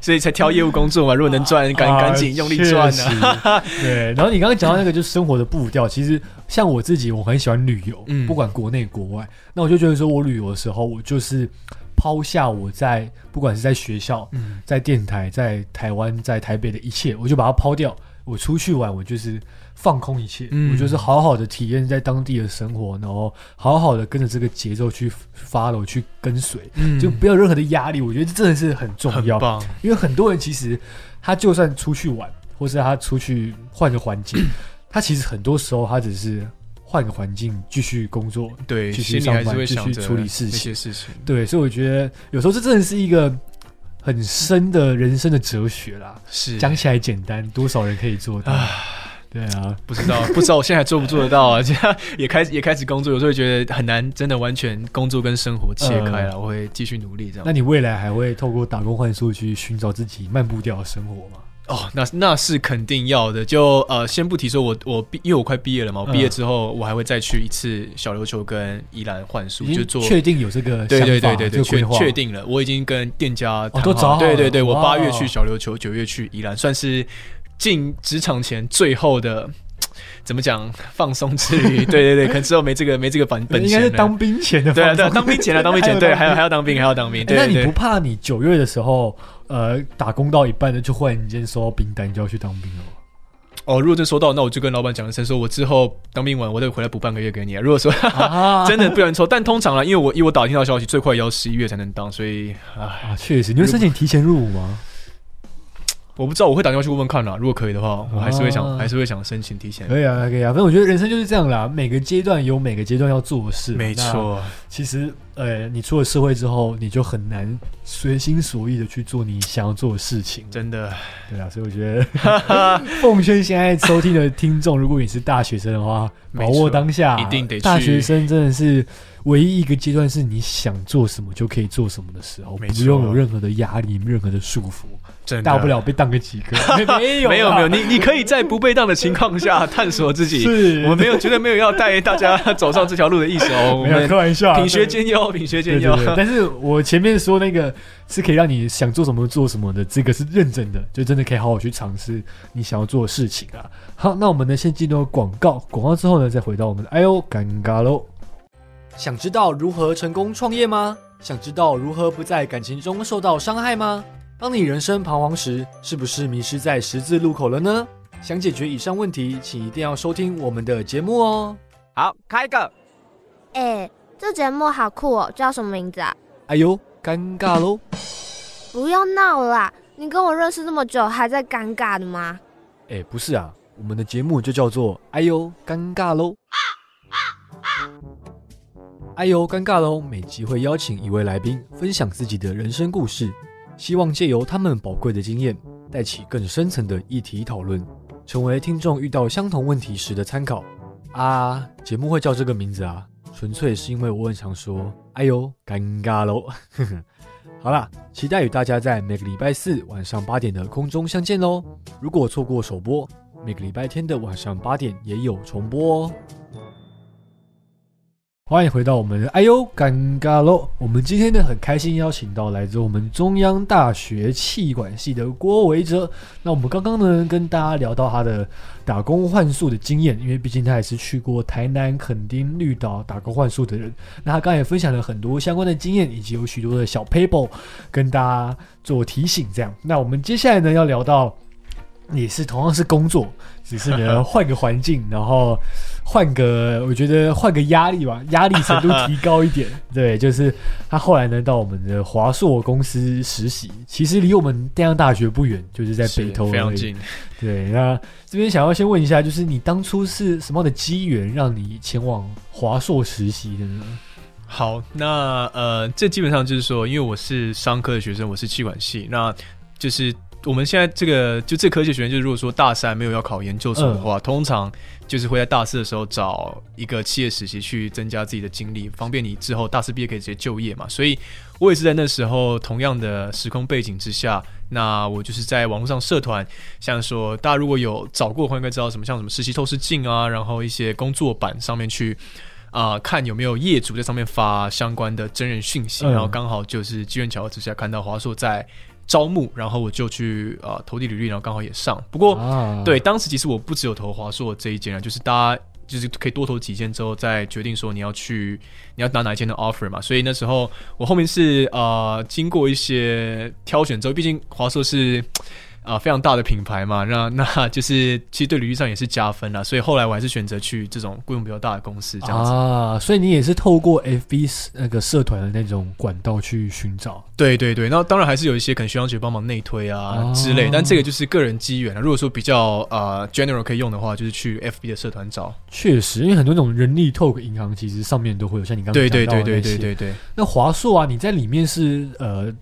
所以才挑业务工作嘛。如果能赚，赶啊赶紧用力赚确啊！对，然后你刚刚讲到那个就是生活的步调，其实像我自己，我很喜欢旅游，嗯不管国内国外，那我就觉得说我旅游的时候，我就是抛下我在不管是在学校、嗯在电台、在台湾、在台北的一切，我就把它抛掉。我出去玩，我就是放空一切，嗯我就是好好的体验在当地的生活，然后好好的跟着这个节奏去 follow 去跟随，嗯就不要有任何的压力。我觉得这真的是很重要。因为很多人其实他就算出去玩，或是他出去换个环境，他其实很多时候他只是换个环境继续工作。对，继续上班继续处理事情事情。对，所以我觉得有时候这真的是一个很深的人生的哲学啦。是讲起来简单，多少人可以做到？对啊，不知道，不知道我现在还做不做得到啊？现在也开始也开始工作，有时候觉得很难，真的完全工作跟生活切开了。我会继续努力这样那。你未来还会透过打工换宿去寻找自己慢步调的生活吗？哦，那那是肯定要的。就呃，先不提说我我毕，因为我快毕业了嘛，我毕业嗯之后我还会再去一次小琉球跟宜兰换宿，就做确定有这个对对对对对，确确定了，我已经跟店家谈好了对对对，我哇八月去小琉球，九月去宜兰，算是进职场前最后的。怎么讲放松之余？对对对，可能之后没这个没这个本本应该是当兵前的对啊对啊，当兵前了，当兵前 对，还有还要当兵，还要当兵。对那你不，怕你九月的时候，呃，打工到一半的就忽然间收到兵单，你就要去当兵了吗？哦，如果真收到，那我就跟老板讲一声，说我之后当兵完，我得回来补半个月给你啊。如果说啊 真的不小心抽，但通常啊，因为我以我打听到消息，最快也要十一月才能当，所以，啊，确实，你会申请提前入伍吗？我不知道，我会打电话去问问看啦。如果可以的话，我还是会想，啊还是会想申请提前。可以啊，可以啊，反正我觉得人生就是这样啦，每个阶段有每个阶段要做的事。没那错，其实，呃，你出了社会之后，你就很难随心所欲的去做你想要做的事情。真的，对啊，所以我觉得 奉劝现在收听的听众，如果你是大学生的话，把握当下，一定得去大学生真的是唯一一个阶段是你想做什么就可以做什么的时候，不用有任何的压力、任何的束缚，真的大不了被当个几个，没有啦没有没有，你你可以在不被当的情况下探索自己。是我们没有绝对没有要带大家走上这条路的意思哦。没有们开玩笑啊，品学兼优，品学兼优。但是我前面说那个是可以让你想做什么做什么的，这个是认真的，就真的可以好好去尝试你想要做的事情啊。好，那我们呢先进入广告，广告之后呢再回到我们的哎呦尴尬喽。想知道如何成功创业吗？想知道如何不在感情中受到伤害吗？当你人生彷徨时，是不是迷失在十字路口了呢？想解决以上问题，请一定要收听我们的节目哦。好，开个。哎，这节目好酷哦，叫什么名字啊？哎呦，尴尬喽！不要闹了啦！你跟我认识这么久，还在尴尬的吗？哎，不是啊，我们的节目就叫做“哎呦尴尬喽”。哎呦尴尬喽！每集会邀请一位来宾分享自己的人生故事，希望借由他们宝贵的经验，带起更深层的议题讨论，成为听众遇到相同问题时的参考。啊，节目会叫这个名字啊，纯粹是因为我很常说“哎呦尴尬喽”。好啦，期待与大家在每个礼拜四晚上八点的空中相见喽！如果错过首播，每个礼拜天的晚上八点也有重播哦。欢迎回到我们的哎呦尴尬喽！我们今天呢很开心邀请到来自我们中央大学气管系的郭维哲。那我们刚刚呢跟大家聊到他的打工换宿的经验，因为毕竟他也是去过台南、垦丁、绿岛打工换宿的人。那他刚才也分享了很多相关的经验，以及有许多的小 paper 跟大家做提醒。这样，那我们接下来呢要聊到也是同样是工作，只是呢 换个环境，然后换个我觉得换个压力吧，压力程度提高一点。对，就是他后来呢到我们的华硕公司实习，其实离我们电阳大学不远，就是在北投。非常近。对，那这边想要先问一下，就是你当初是什么样的机缘让你前往华硕实习的呢？好，那呃，这基本上就是说，因为我是商科的学生，我是气管系，那就是我们现在这个就这科技学院，就是如果说大三没有要考研究所的话，通常就是会在大四的时候找一个企业实习去增加自己的经历，方便你之后大四毕业可以直接就业嘛。所以我也是在那时候同样的时空背景之下，那我就是在网络上社团，像说大家如果有找过的话，应该知道什么像什么实习透视镜啊，然后一些工作板上面去。啊、看有没有业主在上面发相关的真人讯息，嗯然后刚好就是机缘巧合之下看到华硕在招募，然后我就去啊、投递履历，然后刚好也上。不过、啊对，当时其实我不只有投华硕这一间啊，就是大家就是可以多投几间之后再决定说你要去你要拿哪一间的 offer 嘛。所以那时候我后面是呃经过一些挑选之后，毕竟华硕是。啊、非常大的品牌嘛，那那就是其实对履历上也是加分啦，所以后来我还是选择去这种规模比较大的公司这样子。啊，所以你也是透过 FB 那个社团的那种管道去寻找对对对，那当然还是有一些可能学长姐帮忙内推啊哦之类，但这个就是个人机缘了。如果说比较呃 general 可以用的话，就是去 FB 的社团找。确实，因为很多那种人力 Talk 银行其实上面都会有，像你刚刚对对对对对对对。那华硕啊，你在里面是呃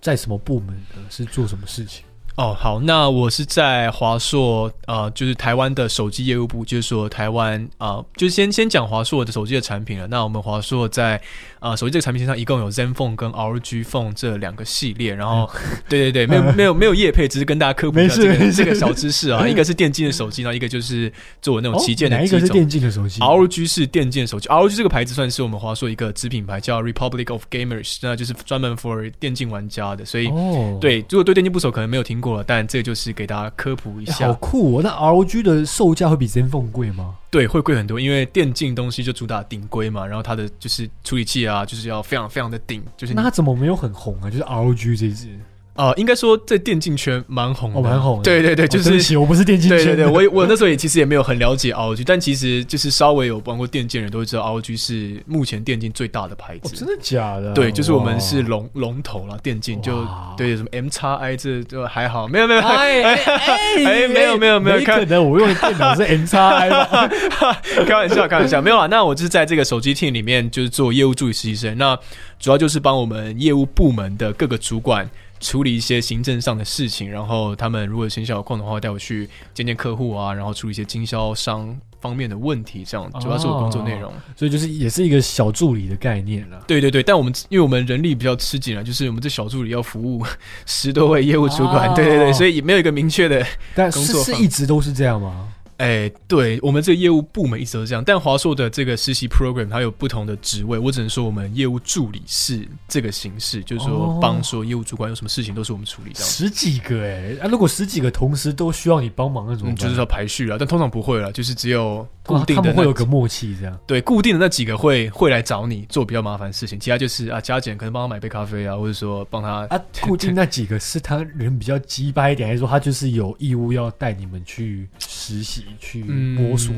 在什么部门的？是做什么事情？哦，好，那我是在华硕，呃，就是台湾的手机业务部，就是说台湾啊、呃就先先讲华硕的手机的产品了。那我们华硕在呃手机这个产品线上一共有 Zenfone 跟 ROG Phone 这两个系列，然后对对对，没有没有没有业配，只是跟大家科普一下这个这个小知识啊。一个是电竞的手机，然后一个就是做那种旗舰的哦哪一。个是电竞的手机 ROG 是电竞手机，ROG 这个牌子算是我们华硕一个子品牌，叫 Republic of Gamers，那就是专门 for 电竞玩家的，所以。哦，对，如果对电竞不熟，可能没有听过了，但这个就是给大家科普一欸下。好酷哦！那 ROG 的售价会比 Zenfone 贵吗？对，会贵很多，因为电竞东西就主打顶规嘛，然后它的就是处理器啊，就是要非常非常的顶，就是那它怎么没有很红啊？就是 ROG 这一支，呃，应该说在电竞圈蛮红的，哦蛮红的对对对，就是。哦对不起，我不是电竞圈的对对对，我我那时候也其实也没有很了解 ROG，但其实就是稍微有玩过电竞的人都会知道 ROG 是目前电竞最大的牌哦，子。真的假的？对，就是我们是龙龙头了，电竞就哇对什么 M 叉 I 这就还好，没有 没有，哎哎哎哎没有没有没有可能我用的电脑是 M 叉 I 吧？开玩笑，开玩笑，没有啊。那我就是在这个手机 team 里面，就是做业务助理实习生。那主要就是帮我们业务部门的各个主管处理一些行政上的事情，然后他们如果闲暇有空的话，带我去见见客户啊，然后处理一些经销商方面的问题，这样主要是我工作内容。所以就是也是一个小助理的概念了。对对对，但我们因为我们人力比较吃紧啊，就是我们这小助理要服务 十多位业务主管，哦对对对，所以也没有一个明确的但是是一直都是这样吗？哎，对我们这个业务部门一直都是这样，但华硕的这个实习 program 它有不同的职位，我只能说我们业务助理是这个形式，就是说哦帮说业务主管有什么事情都是我们处理这样。十几个哎、啊，如果十几个同时都需要你帮忙，那怎么嗯，办？就是要排序啊，但通常不会了，就是只有固哦定的那他们会有个默契，这样对固定的那几个会会来找你做比较麻烦的事情，其他就是啊加减可能帮他买杯咖啡啊，或者说帮他啊。固定那几个是他人比较鸡掰一点，还是说他就是有义务要带你们去实习、去嗯摸索？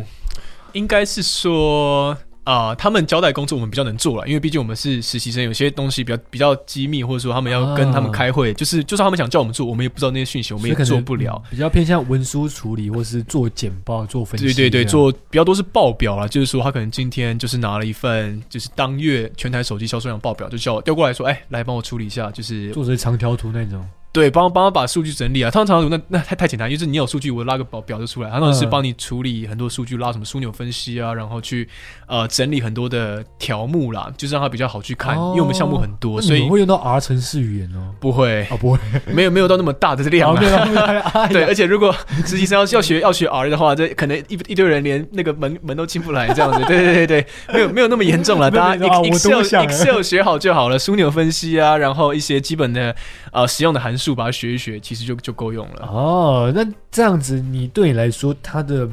应该是说啊、他们交代工作我们比较能做了，因为毕竟我们是实习生，有些东西比较比较机密，或者说他们要跟他们开会，就是就算他们想叫我们做，我们也不知道 那些讯息，我们也做不了。嗯比较偏向文书处理，或是做简报、做分析。对对对，做比较多是报表啦，就是说他可能今天就是拿了一份就是当月全台手机销售量报表，就叫我调过来说，哎，来帮我处理一下，就是做成长条图那种。对，帮帮他把数据整理啊。通常那那太太简单，就是你有数据，我拉个表表就出来。他那是嗯帮你处理很多数据，拉什么枢纽分析啊，然后去呃整理很多的条目啦，就是让他比较好去看。哦因为我们项目很多，所以你们会用到 R 程式语言哦？不会啊，不会，没有没有到那么大的量啊，对，而且如果实习生要要学要学 R 的话，这可能一一堆人连那个门门都进不来这样子。对对对对，没有没有那么严重了，大家 Excel Excel 学好就好了，枢纽分析啊，然后一些基本的呃使用的函数把它学一学，其实就就够用了。哦，那这样子，你对你来说，他的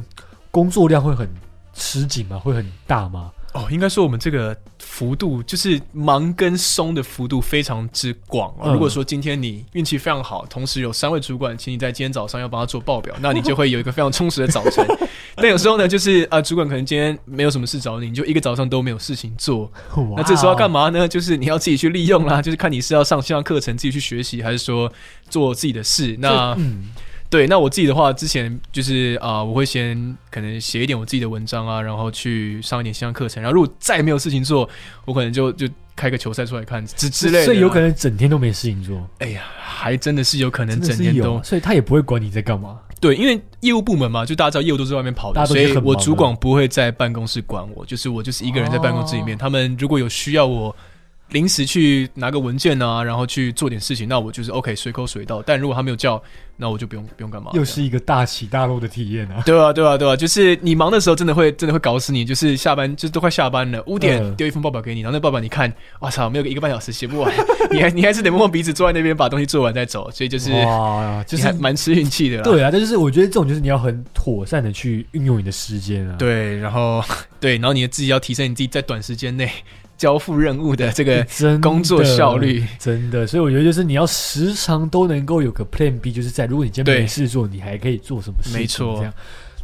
工作量会很吃紧吗？会很大吗？哦，应该说我们这个幅度就是忙跟松的幅度非常之广哦。嗯如果说今天你运气非常好，同时有三位主管，请你在今天早上要帮他做报表，那你就会有一个非常充实的早晨。但有时候呢，就是呃，主管可能今天没有什么事找你，你就一个早上都没有事情做。那这时候要干嘛？嘛呢？就是你要自己去利用啦，就是看你是要上线上课程自己去学习，还是说做自己的事。那嗯，对，那我自己的话，之前就是啊、我会先可能写一点我自己的文章啊，然后去上一点线上课程。然后如果再没有事情做，我可能就就开个球赛出来看之之类的。所以有可，能整天都没事情做，哎呀，还真的是有可能整天都所以他也不会管你在干嘛。对，因为业务部门嘛，就大家知道业务都是在外面跑的，所以我主管不会在办公室管我，就是我就是一个人在办公室里面。哦他们如果有需要我临时去拿个文件啊，然后去做点事情，那我就是 OK 随口随到。但如果他没有叫，那我就不用不用干嘛。又是一个大起大落的体验啊！对啊，对啊，对啊，就是你忙的时候，真的会真的会搞死你。就是下班，就是都快下班了，五点嗯丢一份报表给你，然后那报表你看，哇操，没有个一个半小时写不完，你还你还是得摸摸鼻子坐在那边把东西做完再走，所以就是哇，就是还蛮吃运气的啦。对啊，但就是我觉得这种就是你要很妥善的去运用你的时间啊。，对，然后 对，然后你自己要提升你自己在短时间内交付任务的这个工作效率。真的，所以我觉得就是你要时常都能够有个 Plan B，就是在如果你今天没事做，你还可以做什么事情？没错这样。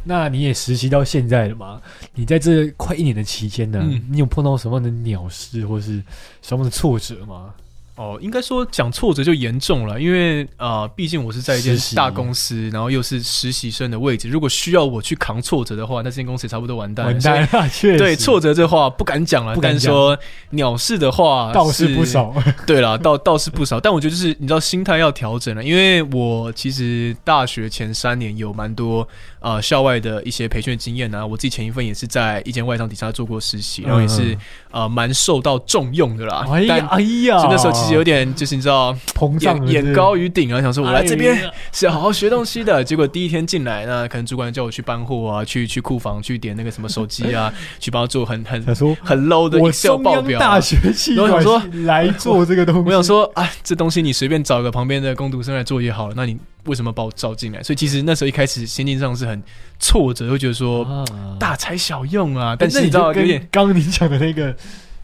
那你也实习到现在了嘛？你在这快一年的期间呢，嗯你有碰到什么样的鸟事或是什么样的挫折吗？哦，应该说讲挫折就严重了，因为啊、呃毕竟我是在一间大公司，然后又是实习生的位置，如果需要我去扛挫折的话，那这间公司也差不多完蛋了。完蛋了，确实对挫折这话不敢讲了，不敢但说鸟事的话倒是不。少。对啦，倒倒是不少，但我觉得就是你知道心态要调整了，因为我其实大学前三年有蛮多呃校外的一些培训经验啊，我自己前一份也是在一间外商底下做过实习，然后也是、嗯呃蛮受到重用的啦。哎呀哎呀，就那时候其实有点就是你知道膨胀了眼眼高于顶啊，想说我来这边是要好好学东西的。结果第一天进来，呢可能主管叫我去搬货啊，去去库房去点那个什么手机啊，去帮他做很很他说很 low 的我 Excel 报表啊。大学气管然后想说来做这个东西，我想说，啊，这东西你随便找个旁边的工读生来做也好了，那你为什么把我招进来？所以其实那时候一开始心境上是很挫折，会觉得说啊大材小用啊。但是你知道，跟有点刚刚你讲的那个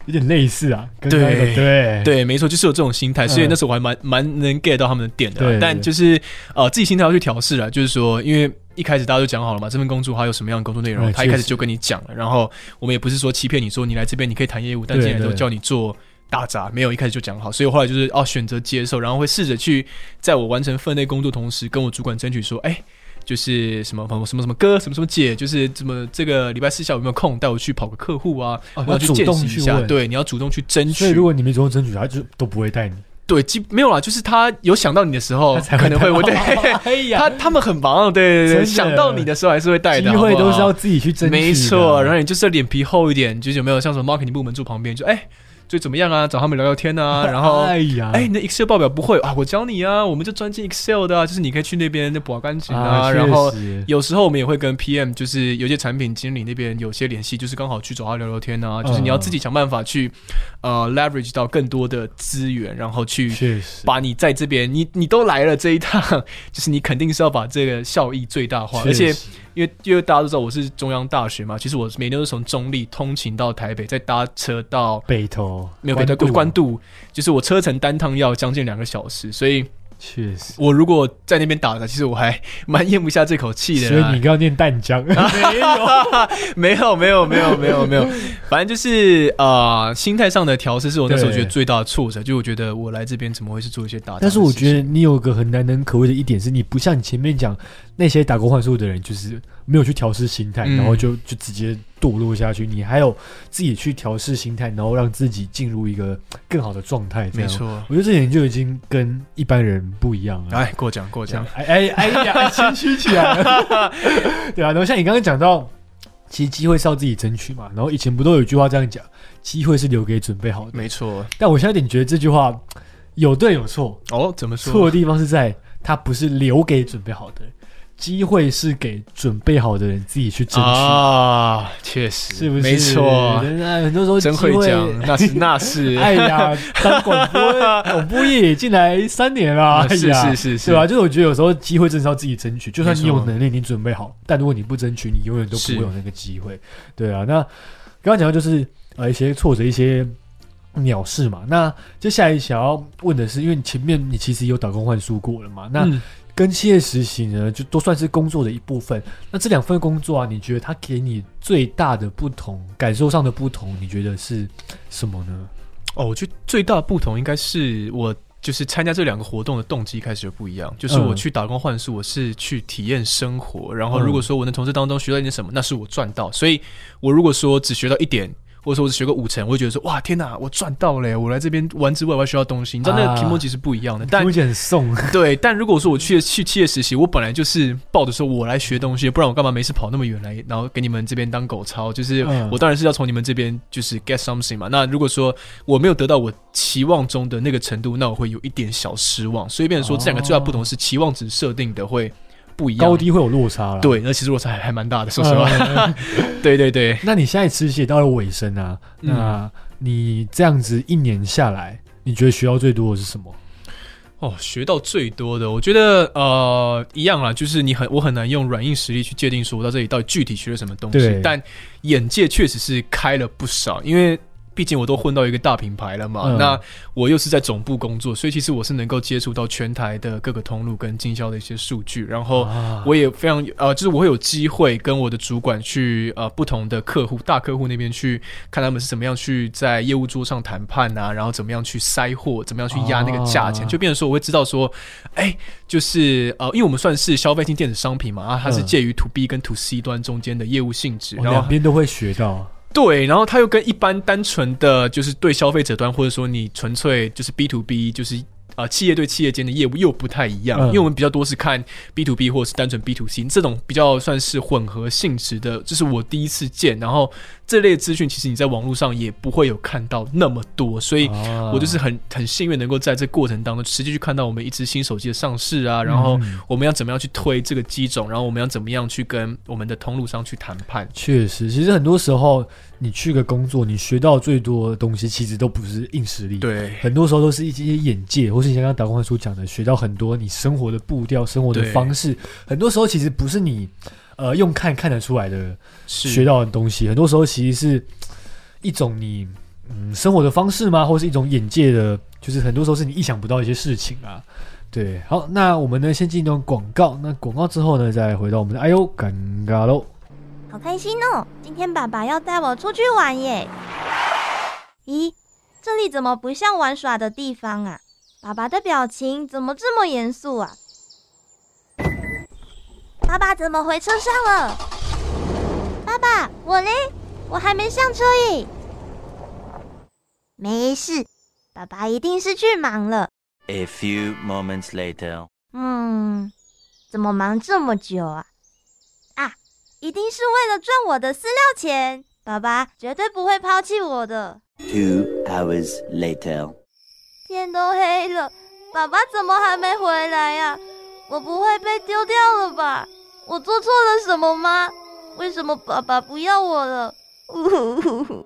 有点类似啊，跟对那个对。对，没错，就是有这种心态，所以嗯那时候我还蛮蛮能 get 到他们的点的但就是呃，自己心态要去调试啊，就是说，因为一开始大家都讲好了嘛，这份工作它有什么样的工作内容，嗯他一开始就跟你讲了。然后我们也不是说欺骗你说你来这边你可以谈业务，但进来都叫你做。大杂没有一开始就讲好，所以我后来就是哦选择接受，然后会试着去在我完成分内工作同时，跟我主管争取说，哎、就是什么什么什么什么哥，什么什么姐，就是怎么这个礼拜四下午有没有空带我去跑个客户啊？哦我要去见要主动识一下。对，你要主动去争取。所以如果你没主动争取，他就都不会带你，对，基没有啦，就是他有想到你的时候，他才可能会我对 他他们很忙，对对对，想到你的时候还是会带的，机会都是要自己去争取，没错，然后你就是脸皮厚一点，就是有没有像什么 marketing 部门住旁边，就哎。最怎么样啊？找他们聊聊天啊，然后哎呀，哎，你的 Excel 报表不会啊？我教你啊，我们就专进 Excel 的啊，就是你可以去那边那保干净啊。啊，然后有时候我们也会跟 PM，就是有些产品经理那边有些联系，就是刚好去找他聊聊天啊。就是你要自己想办法去呃 leverage 到更多的资源，然后去把你在这边，你你都来了这一趟，就是你肯定是要把这个效益最大化，而且因为因为大家都知道我是中央大学嘛，其实我每天都是从中立通勤到台北，再搭车到北投没有关渡关渡，就是我车程单趟要将近两个小时，所以确实。我如果在那边打的，其实我还蛮咽不下这口气的。所以你刚要念淡江，没有，没有没有没有没有没有，反正就是呃心态上的调试是我那时候觉得最大的挫折，就我觉得我来这边怎么会是做一些打但是我觉得你有个很难能可贵的一点是，你不像你前面讲那些打过幻术的人，就是没有去调试心态，嗯。然后就就直接堕落下去，你还有自己去调试心态，然后让自己进入一个更好的状态。没错。我觉得这点就已经跟一般人不一样了。哎，过奖过奖，哎哎哎呀，谦虚起来了。对啊，然后像你刚刚讲到，其实机会是要自己争取嘛。然后以前不都有一句话这样讲，机会是留给准备好的。没错。但我现在有点觉得这句话有对有错。哦，怎么说？错的地方是在它不是留给准备好的。机会是给准备好的人自己去争取啊，确实是不是？没错，很多时候真会讲，那是那是。哎呀，当广播广播业进来三年了，是是是，是吧？就是我觉得有时候机会真是要自己争取，就算你有能力，你准备好，但如果你不争取，你永远都不会有那个机会。对啊，那刚刚讲到就是呃一些挫折，一些鸟事嘛。那接下来想要问的是，因为你前面你其实有打工换书过了嘛？那跟企业实习呢，就都算是工作的一部分。那这两份工作啊，你觉得它给你最大的不同，感受上的不同，你觉得是什么呢？哦，我觉得最大的不同应该是我就是参加这两个活动的动机开始就不一样。就是我去打工换宿，我是去体验生活。然后如果说我能从这当中学到一点什么，那是我赚到。所以我如果说只学到一点。或者说我只学个五成，我会觉得说哇天哪，我赚到了！我来这边玩之外，我还学到东西。你知道那个屏幕其实不一样的，但很送。对，但如果说我去去企业实习，我本来就是抱着说我来学东西，不然我干嘛没事跑那么远来，然后给你们这边当狗操？就是我当然是要从你们这边就是 get something 嘛。那如果说我没有得到我期望中的那个程度，那我会有一点小失望。所以变成说这两个最大不同是期望值设定的会。不一样，高低会有落差了。对，那其实落差还还蛮大的，说实话。对对对，那你现在实习到了尾声啊，那你这样子一年下来，你觉得学到最多的是什么？哦，学到最多的，我觉得呃，一样啦，就是你很我很难用软硬实力去界定说我到这里到底具体学了什么东西，但眼界确实是开了不少，因为。毕竟我都混到一个大品牌了嘛，那我又是在总部工作，所以其实我是能够接触到全台的各个通路跟经销的一些数据，然后我也非常呃，就是我会有机会跟我的主管去呃不同的客户大客户那边去看他们是怎么样去在业务桌上谈判啊，然后怎么样去塞货，怎么样去压那个价钱，就变成说我会知道说，哎，就是呃，因为我们算是消费性电子商品嘛，啊，它是介于 to B 跟 to C 端中间的业务性质，然后两边都会学到。对，然后他又跟一般单纯的就是对消费者端，或者说你纯粹就是 B to B，就是。啊，企业对企业间的业务又不太一样，因为我们比较多是看 B to B 或者是单纯 B to C 这种比较算是混合性质的，这是我第一次见。然后这类资讯其实你在网络上也不会有看到那么多，所以我就是很很幸运能够在这过程当中实际去看到我们一支新手机的上市啊，然后我们要怎么样去推这个机种，然后我们要怎么样去跟我们的通路商去谈判。确实，其实很多时候你去个工作，你学到最多的东西其实都不是硬实力，对，很多时候都是一些眼界或是。像刚刚导光书讲的，学到很多你生活的步调、生活的方式，很多时候其实不是你呃用看看得出来的学到的东西，很多时候其实是一种你嗯生活的方式吗？或是一种眼界的，就是很多时候是你意想不到一些事情啊。对，好，那我们呢先进一段广告，那广告之后呢再回到我们的哎呦尴尬喽，好开心哦！今天爸爸要带我出去玩耶。咦，这里怎么不像玩耍的地方啊？爸爸的表情怎么这么严肃啊？爸爸怎么回车上了？爸爸，我嘞？我还没上车耶。没事，爸爸一定是去忙了。A few moments later。嗯，怎么忙这么久啊？啊，一定是为了赚我的饲料钱。爸爸绝对不会抛弃我的。Two hours later。天都黑了，爸爸怎么还没回来呀？我不会被丢掉了吧？我做错了什么吗？为什么爸爸不要我了？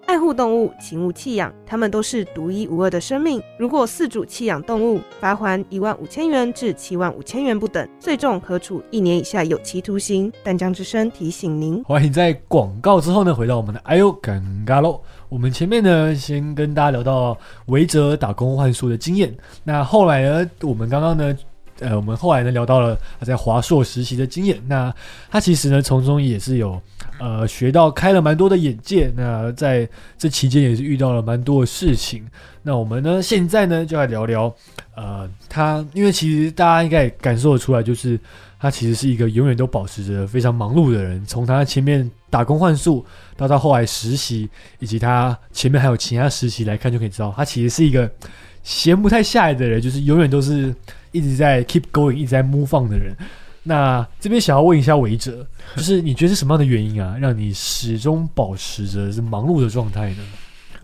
爱护动物，请勿弃养，它们都是独一无二的生命。如果饲主弃养动物，罚款一万五千元至七万五千元不等，最重可处一年以下有期徒刑。淡江之声提醒您。欢迎在广告之后呢，回到我们的哎呦尴尬喽。我们前面呢，先跟大家聊到维哲打工换书的经验。那后来呢，我们刚刚呢，呃，我们后来呢聊到了他在华硕实习的经验。那他其实呢，从中也是有呃学到开了蛮多的眼界。那在这期间也是遇到了蛮多的事情。那我们呢，现在呢就来聊聊呃他，因为其实大家应该也感受得出来，就是他其实是一个永远都保持着非常忙碌的人。从他前面。打工换宿，到到后来实习，以及他前面还有其他实习来看，就可以知道他其实是一个闲不太下来的人，就是永远都是一直在 keep going，一直在 move on 的人。那这边想要问一下韦哲，就是你觉得是什么样的原因啊，让你始终保持着是忙碌的状态呢？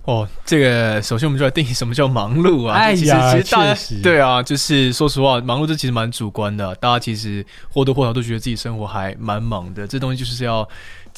哦，这个首先我们就来定义什么叫忙碌啊？哎呀其实大家实对啊，就是说实话，忙碌这其实蛮主观的，大家其实或多或少都觉得自己生活还蛮忙的，这东西就是要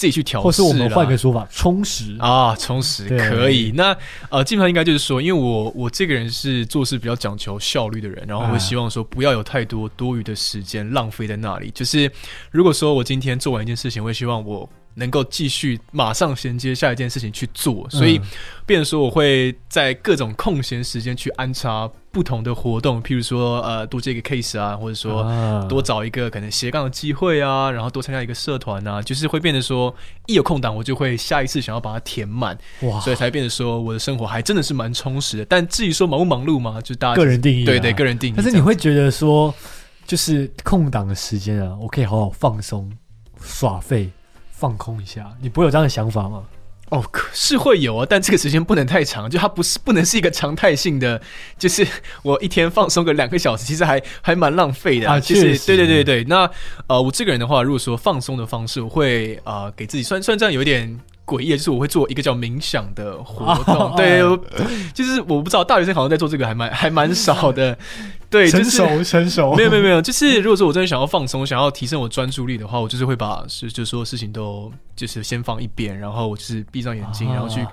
自己去调试啦。或是我们换个说法，充实啊，充实可以。那呃，基本上应该就是说，因为我我这个人是做事比较讲求效率的人，然后啊会希望说不要有太多多余的时间浪费在那里。就是如果说我今天做完一件事情，我会希望我能够继续马上衔接下一件事情去做，所以嗯变成说我会在各种空闲时间去安插不同的活动，譬如说呃多接一个 case 啊，或者说。啊多找一个可能斜杠的机会啊，然后多参加一个社团啊，就是会变得说，一有空档我就会下一次想要把它填满，哇，所以才变得说我的生活还真的是蛮充实的。但至于说忙不忙碌嘛，就大家个人定义啊对对个人定义。但是你会觉得说，就是空档的时间啊，我可以好好放松、耍废、放空一下，你不会有这样的想法吗？哦，可是会有啊，但这个时间不能太长，就它不是不能是一个常态性的，就是我一天放松个两个小时，其实还还蛮浪费的啊就是对对对对。那呃，我这个人的话，如果说放松的方式，我会啊、呃给自己算算这样有点。诡异的就是我会做一个叫冥想的活动，哦对，就是我不知道大学生好像在做这个还蛮还蛮少的，对，就是成熟 成熟，没有没有没有，就是如果说我真的想要放松，想要提升我专注力的话，我就是会把是就所有事情都就是先放一边，然后我就是闭上眼睛，啊然后去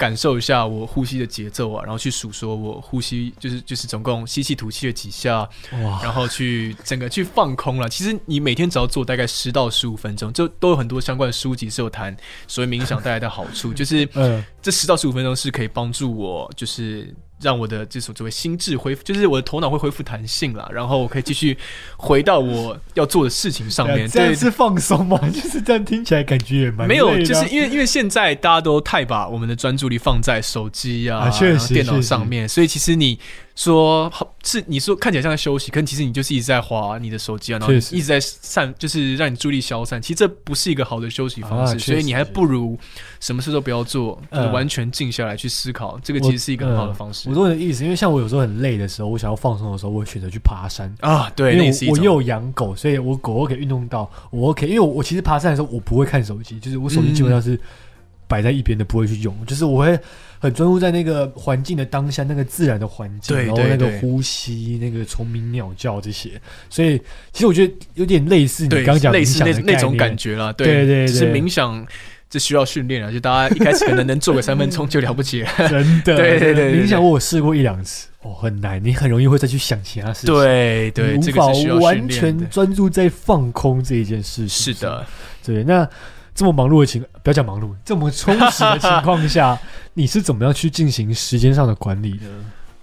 感受一下我呼吸的节奏啊，然后去数说我呼吸就是就是总共吸气吐气了几下，哇，然后去整个去放空了。其实你每天只要做大概十到十五分钟，就都有很多相关的书籍是有谈所谓冥想带来的好处，就是嗯，这十到十五分钟是可以帮助我，就是让我的这所谓心智恢复，就是我的头脑会恢复弹性啦，然后我可以继续回到我要做的事情上面。对，这样是放松吗？就是这样听起来感觉也蛮没有，就是因为因为现在大家都太把我们的专注力放在手机啊、啊电脑上面，所以其实你说好是你说看起来像在休息，可其实你就是一直在滑你的手机啊，然后一直在散，就是让你注意力消散。其实这不是一个好的休息方式，啊所以你还不如什么事都不要做，就是嗯完全静下来去思考。这个其实是一个很好的方式我懂你的意思，因为像我有时候很累的时候，我想要放松的时候，我会选择去爬山。啊。对，因为我我又有养狗，所以我狗我可以运动到，我 OK。因为我我其实爬山的时候，我不会看手机，就是我手机基本上是摆在一边的，不会去用。就是我会很专注在那个环境的当下，那个自然的环境，对然后那个呼吸、那个虫鸣鸟叫这些。所以其实我觉得有点类似你刚刚讲的类似那那种感。觉啦。对对对是对冥想。这需要训练啊，就大家一开始可能能做个三分钟就了不起了。真的，对对对冥想我试过一两次，哦，很难，你很容易会再去想其他事情，对对，无法这个完。全专注在放空这一件事情。是的，对，那这么忙碌的情，不要讲忙碌，这么充实的情况下，你是怎么样去进行时间上的管理的？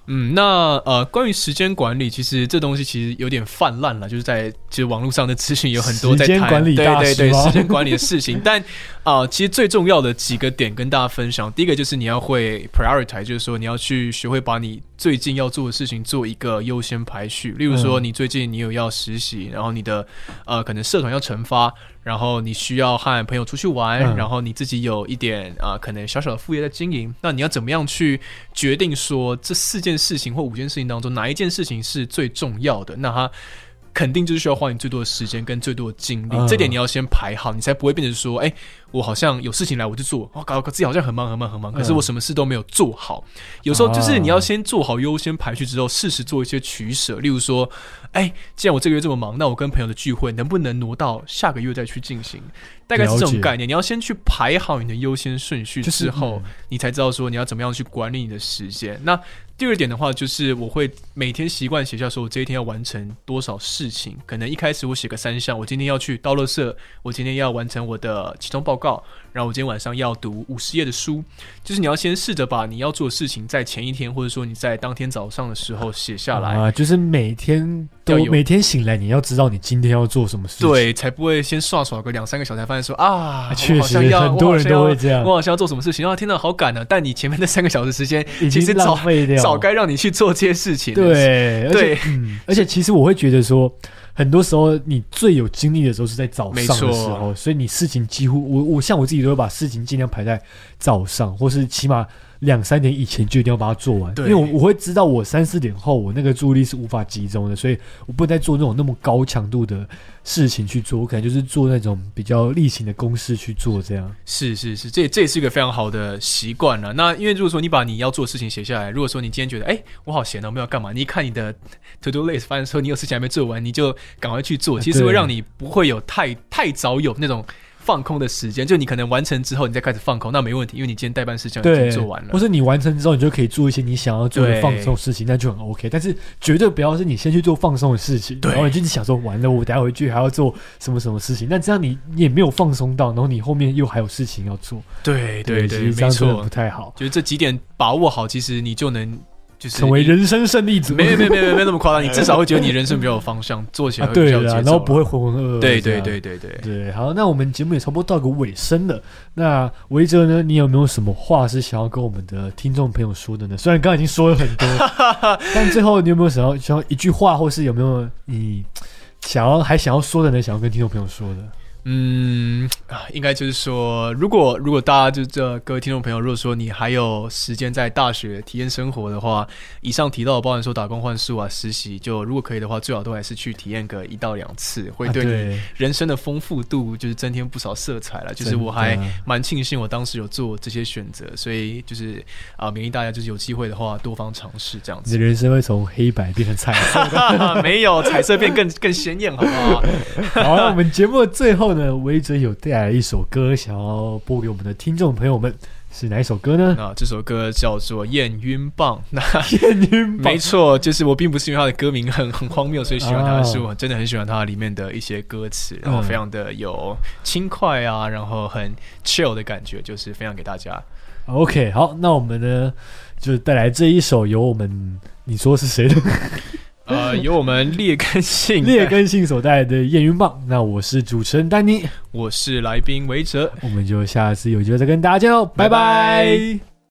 嗯，那呃，关于时间管理，其实这东西其实有点泛滥了，就是在其实网络上的资讯有很多在谈时间管理对对对时间管理的事情，但啊、呃其实最重要的几个点跟大家分享，第一个就是你要会 prioritize，就是说你要去学会把你最近要做的事情做一个优先排序。例如说，嗯你最近你有要实习，然后你的呃可能社团要惩罚，然后你需要和朋友出去玩，嗯然后你自己有一点啊、呃可能小小的副业在经营，那你要怎么样去决定说这四件事情或五件事情当中哪一件事情是最重要的？那它肯定就是需要花你最多的时间跟最多的精力，嗯这点你要先排好，你才不会变成说，哎、我好像有事情来我就做，哦，搞搞自己好像很忙很忙很忙，可是我什么事都没有做好。有时候就是你要先做好优先排序之后，适时做一些取舍，例如说，哎、既然我这个月这么忙，那我跟朋友的聚会能不能挪到下个月再去进行？大概是这种概念，你要先去排好你的优先顺序就是之后，嗯你才知道说你要怎么样去管理你的时间。那第二点的话，就是我会每天习惯写下说我这一天要完成多少事情。可能一开始我写个三项，我今天要去倒垃圾，我今天要完成我的期中报告，然后我今天晚上要读五十页的书。就是你要先试着把你要做的事情在前一天，或者说你在当天早上的时候写下来。啊，就是每天都有每天醒来，你要知道你今天要做什么事情。对，才不会先刷刷个两三个小时，才发现说啊，确我好像要实很多人都会这样我好像要做什么事情，啊，天哪，好赶啊！但你前面那三个小时时间，其实早早该让你去做这些事情了。对，而且对嗯，而且其实我会觉得说，很多时候你最有精力的时候是在早上的时候，所以你事情几乎我我像我自己都会把事情尽量排在早上，或是起码两三点以前就一定要把它做完，因为我我会知道我三四点后我那个注意力是无法集中的，所以我不能再做那种那么高强度的事情去做，我可能就是做那种比较例行的公式去做这样。是是是，这这也是一个非常好的习惯了。那因为如果说你把你要做的事情写下来，如果说你今天觉得哎我好闲哦，我们要干嘛，你一看你的 to do list，发现说你有事情还没做完，你就赶快去做，其实会让你不会有太太早有那种放空的时间。就你可能完成之后，你再开始放空，那没问题，因为你今天代办事项已经，做完了或。是你完成之后，你就可以做一些你想要做的放松的事情，那就很 OK。但是绝对不要是你先去做放松的事情，然后你就是想说完了，我等下回去还要做什么什么事情，那这样你你也没有放松到，然后你后面又还有事情要做，对对对，没错样真的不，太好，就是这几点把握好，其实你就能就是成为人生胜利组。没有没有没有没有那么夸张，你至少会觉得你人生比较有方向，做起来啊，对啦，会比较有节奏然后不会浑浑噩噩。对对对。对对。对，好，那我们节目也差不多到个尾声了。那维哲呢，你有没有什么话是想要跟我们的听众朋友说的呢？虽然刚刚已经说了很多，但最后你有没有想要想要一句话，或是有没有你想要还想要说的呢？想要跟听众朋友说的？嗯啊，应该就是说，如果如果大家就这各位听众朋友，如果说你还有时间在大学体验生活的话，以上提到的，包含说打工换宿啊、实习，就如果可以的话，最好都还是去体验个一到两次，会啊对你人生的丰富度就是增添不少色彩了。就是我还蛮庆幸我当时有做这些选择，所以就是啊，勉励大家就是有机会的话多方尝试这样子。你的人生会从黑白变成彩色。没有彩色变更更鲜艳，好不好？好，那我们节目的最后呢，维哲有带来一首歌，想要播给我们的听众朋友们，是哪一首歌呢？啊这首歌叫做《验晕棒》，那验晕棒没错，就是我并不是因为它的歌名很很荒谬，所以喜欢它，哦是我真的很喜欢它里面的一些歌词，然后非常的有轻快啊，然后很 chill 的感觉，就是分享给大家。OK，好，那我们呢就带来这一首由我们你说是谁的 呃，由我们劣根性劣，根性所带来的验孕棒。那我是主持人丹尼，我是来宾维哲，我们就下次有机会再跟大家见喽，拜拜拜拜